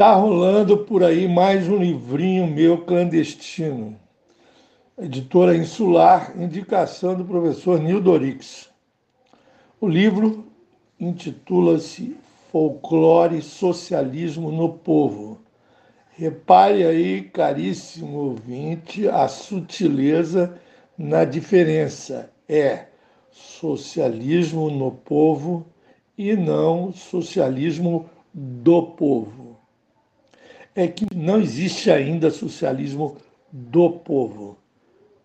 Tá rolando por aí mais um livrinho meu clandestino. Editora Insular, indicação do professor Nildo Orix. O livro intitula-se Folclore Socialismo no Povo. Repare aí, caríssimo ouvinte, a sutileza na diferença. É socialismo no povo e não socialismo do povo. É que não existe ainda socialismo do povo,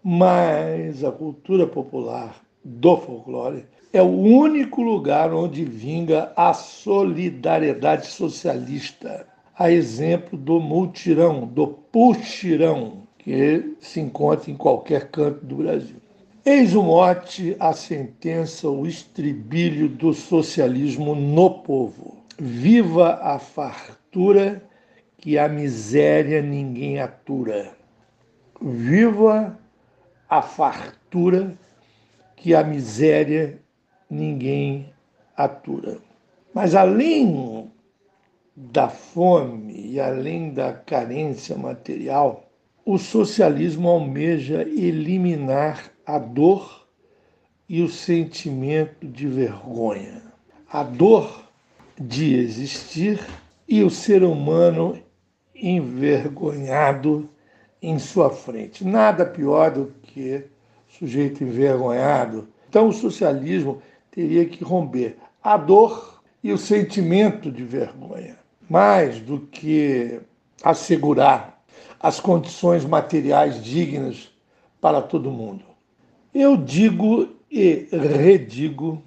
mas a cultura popular do folclore é o único lugar onde vinga a solidariedade socialista, a exemplo do multirão, do puxirão, que se encontra em qualquer canto do Brasil. Eis o mote, a sentença, o estribilho do socialismo no povo. Viva a fartura que a miséria ninguém atura. Viva a fartura que a miséria ninguém atura. Mas além da fome e além da carência material, o socialismo almeja eliminar a dor e o sentimento de vergonha. A dor de existir e o ser humano envergonhado em sua frente. Nada pior do que sujeito envergonhado. Então, o socialismo teria que romper a dor e o sentimento de vergonha, mais do que assegurar as condições materiais dignas para todo mundo. Eu digo e redigo,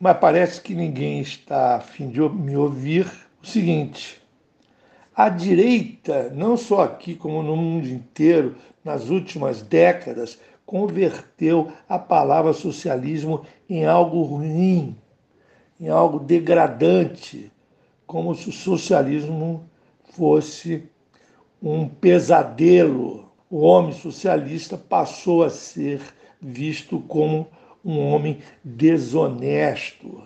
mas parece que ninguém está a fim de me ouvir, o seguinte: a direita, não só aqui como no mundo inteiro, nas últimas décadas, converteu a palavra socialismo em algo ruim, em algo degradante, como se o socialismo fosse um pesadelo. O homem socialista passou a ser visto como um homem desonesto,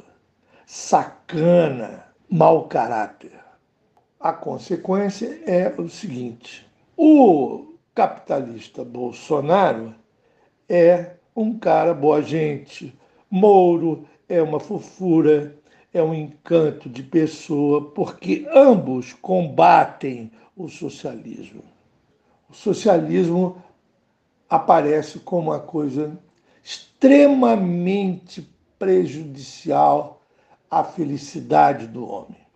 sacana, mau caráter. A consequência é o seguinte: o capitalista Bolsonaro é um cara boa gente, Mouro é uma fofura, é um encanto de pessoa, porque ambos combatem o socialismo. O socialismo aparece como uma coisa extremamente prejudicial à felicidade do homem.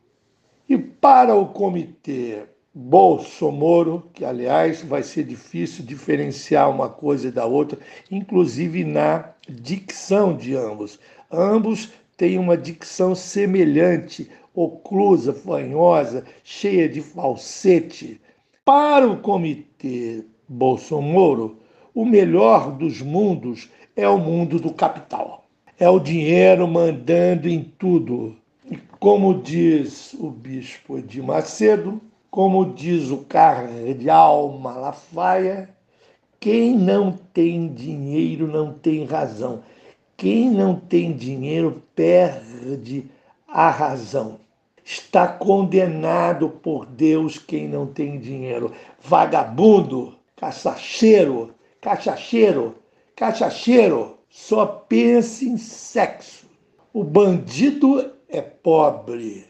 Para o comitê Bolsonaro, que aliás vai ser difícil diferenciar uma coisa da outra, inclusive na dicção de ambos. Ambos têm uma dicção semelhante, oclusa, fanhosa, cheia de falsete. Para o comitê Bolsonaro, o melhor dos mundos é o mundo do capital. É o dinheiro mandando em tudo. Como diz o bispo de Macedo, como diz o cardeal Malafaia, quem não tem dinheiro não tem razão. Quem não tem dinheiro perde a razão. Está condenado por Deus quem não tem dinheiro. Vagabundo, caçacheiro, cachacheiro, cachacheiro, só pensa em sexo. O bandido é pobre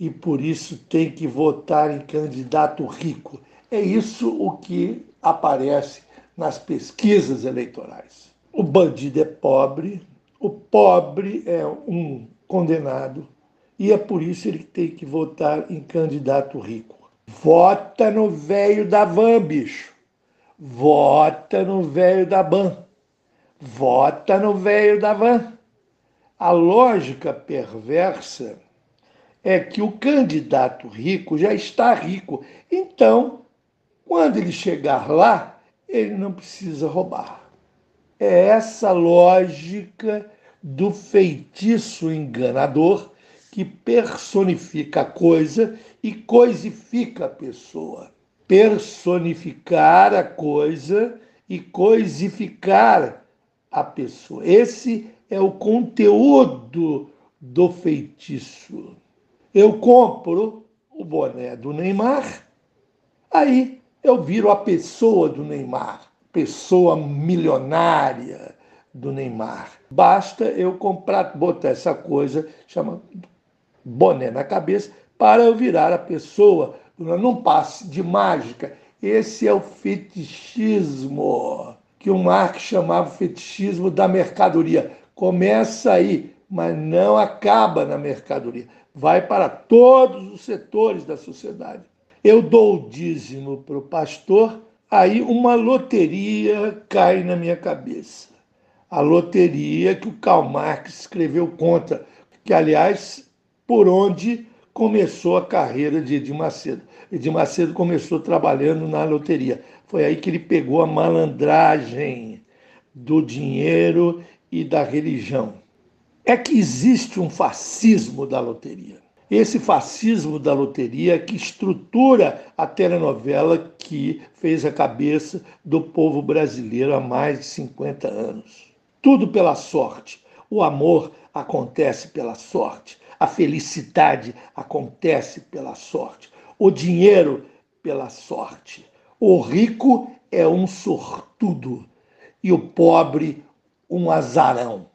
e por isso tem que votar em candidato rico. É isso o que aparece nas pesquisas eleitorais. O bandido é pobre, o pobre é um condenado, e é por isso ele tem que votar em candidato rico. Vota no velho da van, bicho. Vota no velho da ban. Vota no velho da van. A lógica perversa é que o candidato rico já está rico. Então, quando ele chegar lá, ele não precisa roubar. É essa lógica do feitiço enganador que personifica a coisa e coisifica a pessoa. Personificar a coisa e coisificar a pessoa. Esse é o conteúdo do feitiço. Eu compro o boné do Neymar, aí eu viro a pessoa do Neymar, pessoa milionária do Neymar. Basta eu comprar, botar essa coisa, chama boné na cabeça, para eu virar a pessoa. Não passe de mágica. Esse é o fetichismo, que o Marx chamava fetichismo da mercadoria. Começa aí, mas não acaba na mercadoria. Vai para todos os setores da sociedade. Eu dou o dízimo para o pastor, aí uma loteria cai na minha cabeça. A loteria que o Karl Marx escreveu contra, que, aliás, por onde começou a carreira de Edir Macedo. Edir Macedo começou trabalhando na loteria. Foi aí que ele pegou a malandragem do dinheiro e da religião. É que existe um fascismo da loteria. Esse fascismo da loteria que estrutura a telenovela que fez a cabeça do povo brasileiro há mais de 50 anos. Tudo pela sorte. O amor acontece pela sorte. A felicidade acontece pela sorte. O dinheiro pela sorte. O rico é um sortudo e o pobre um azarão.